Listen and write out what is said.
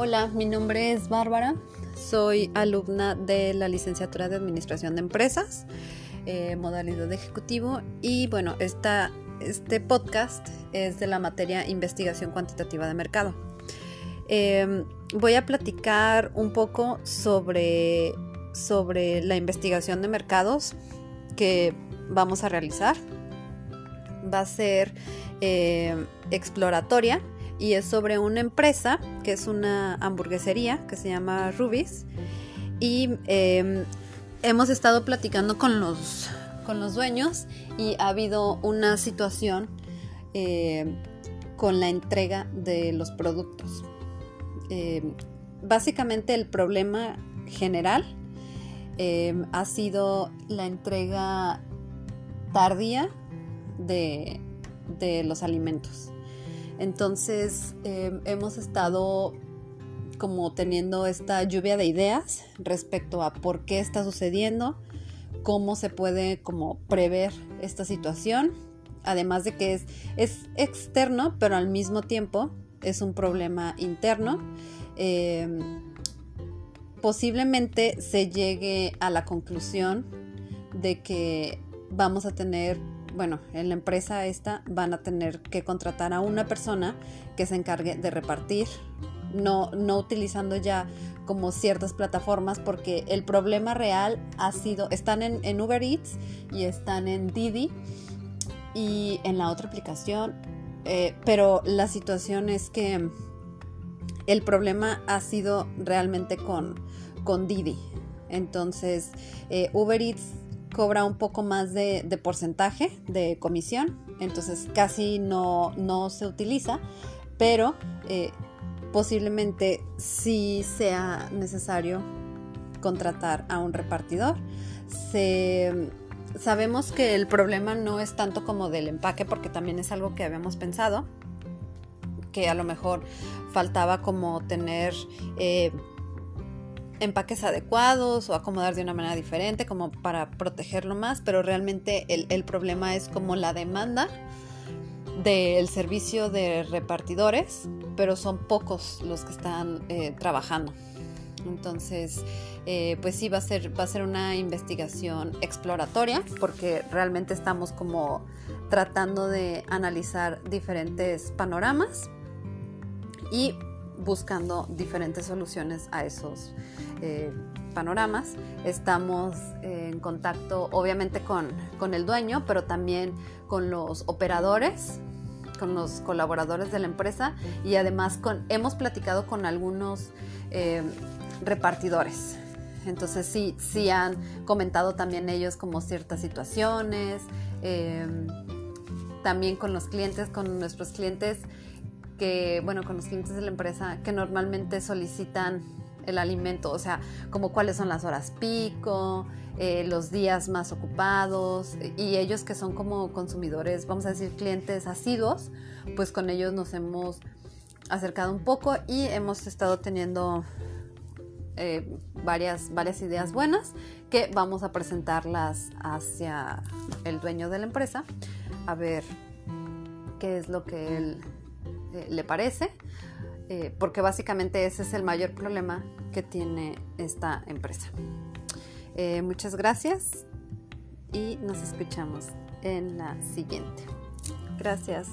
Hola, mi nombre es Bárbara, soy alumna de la licenciatura de Administración de Empresas, eh, modalidad de ejecutivo y bueno, este podcast es de la materia Investigación Cuantitativa de Mercado. Em, voy a platicar un poco sobre, sobre la investigación de mercados que vamos a realizar. Va a ser eh, exploratoria y es sobre una empresa que es una hamburguesería que se llama Rubis y em, hemos estado platicando con los, con los dueños y ha habido una situación eh, con la entrega de los productos. Em, básicamente el problema general em, ha sido la entrega tardía de los alimentos. Entonces em, hemos estado como teniendo esta lluvia de ideas respecto a por qué está sucediendo, cómo se puede como prever esta situación, además de que es, es externo, pero al mismo tiempo es un problema interno. Em, posiblemente se llegue a la conclusión de que vamos a tener bueno, en la empresa esta van a tener que contratar a una persona que se encargue de repartir, no, no utilizando ya como ciertas plataformas porque el problema real ha sido, están en, Uber Eats y están en Didi y en la otra aplicación, eh, pero la situación es que el problema ha sido realmente con, con Didi. Entonces, eh, Uber Eats cobra un poco más de, porcentaje de comisión, entonces casi no, se utiliza, pero eh, posiblemente sí sea necesario contratar a un repartidor. sabemos que el problema no es tanto como del empaque, porque también es algo que habíamos pensado, que a lo mejor faltaba como tener... Eh, empaques adecuados o acomodar de una manera diferente como para protegerlo más, pero realmente el, problema es como la demanda del servicio de repartidores, pero son pocos los que están eh, trabajando. Entonces, eh, pues sí, va a, ser, va a ser una investigación exploratoria porque realmente estamos como tratando de analizar diferentes panoramas y buscando diferentes soluciones a esos eh, panoramas. Estamos en contacto obviamente con, el dueño, pero también con los operadores, con los colaboradores de la empresa y además con, hemos platicado con algunos eh, repartidores. Entonces sí, sí han comentado también ellos como ciertas situaciones, eh, también con los clientes, con nuestros clientes que, bueno, con los clientes de la empresa que normalmente solicitan el alimento, o sea, como cuáles son las horas pico, eh, los días más ocupados y ellos que son como consumidores, vamos a decir, clientes asiduos, pues con ellos nos hemos acercado un poco y hemos estado teniendo eh, varias, varias ideas buenas que vamos a presentarlas hacia el dueño de la empresa a ver qué es lo que él le parece, eh, porque básicamente ese es el mayor problema que tiene esta empresa. Eh, muchas gracias y nos escuchamos en la siguiente. Gracias.